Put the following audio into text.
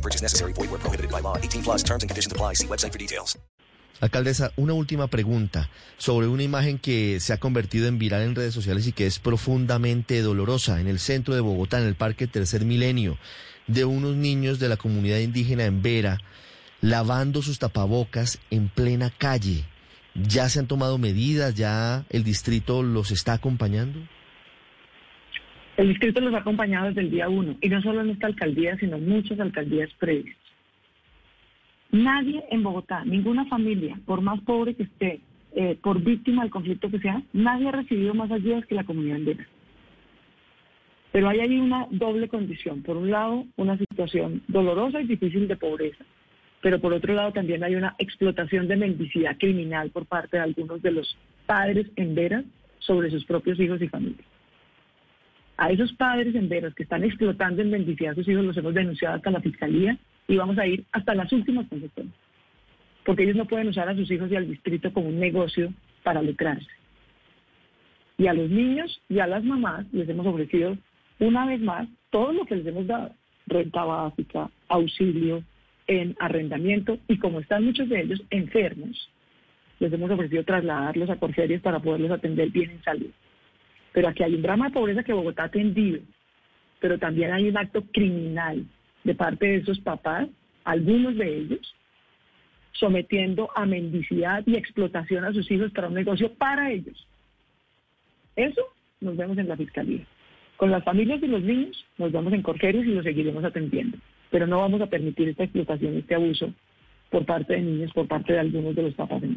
No purchase necessary. Void where prohibited by law. 18 plus terms and conditions apply. See website for details. Alcaldesa, una última pregunta sobre una imagen que se ha convertido en viral en redes sociales y que es profundamente dolorosa en el centro de Bogotá, en el Parque Tercer Milenio, de unos niños de la comunidad indígena en Vera lavando sus tapabocas en plena calle. ¿Ya se han tomado medidas? ¿Ya el distrito los está acompañando? El distrito los ha acompañado desde el día uno, y no solo en esta alcaldía, sino muchas alcaldías previas. Nadie en Bogotá, ninguna familia, por más pobre que esté, eh, por víctima del conflicto que sea, nadie ha recibido más ayudas que la comunidad entera. Pero hay ahí una doble condición. Por un lado, una situación dolorosa y difícil de pobreza, pero por otro lado también hay una explotación de mendicidad criminal por parte de algunos de los padres en veras sobre sus propios hijos y familias. A esos padres en veras que están explotando en mendicidad a sus hijos los hemos denunciado hasta la fiscalía y vamos a ir hasta las últimas consecuencias. Porque ellos no pueden usar a sus hijos y al distrito como un negocio para lucrarse. Y a los niños y a las mamás les hemos ofrecido una vez más todo lo que les hemos dado. Renta básica, auxilio en arrendamiento y como están muchos de ellos enfermos, les hemos ofrecido trasladarlos a Corferias para poderlos atender bien en salud. Pero aquí hay un drama de pobreza que Bogotá ha atendido, pero también hay un acto criminal de parte de esos papás, algunos de ellos, sometiendo a mendicidad y explotación a sus hijos para un negocio para ellos. Eso nos vemos en la fiscalía. Con las familias y los niños nos vemos en Corferias y los seguiremos atendiendo. Pero no vamos a permitir esta explotación, este abuso por parte de niños, por parte de algunos de los papás en.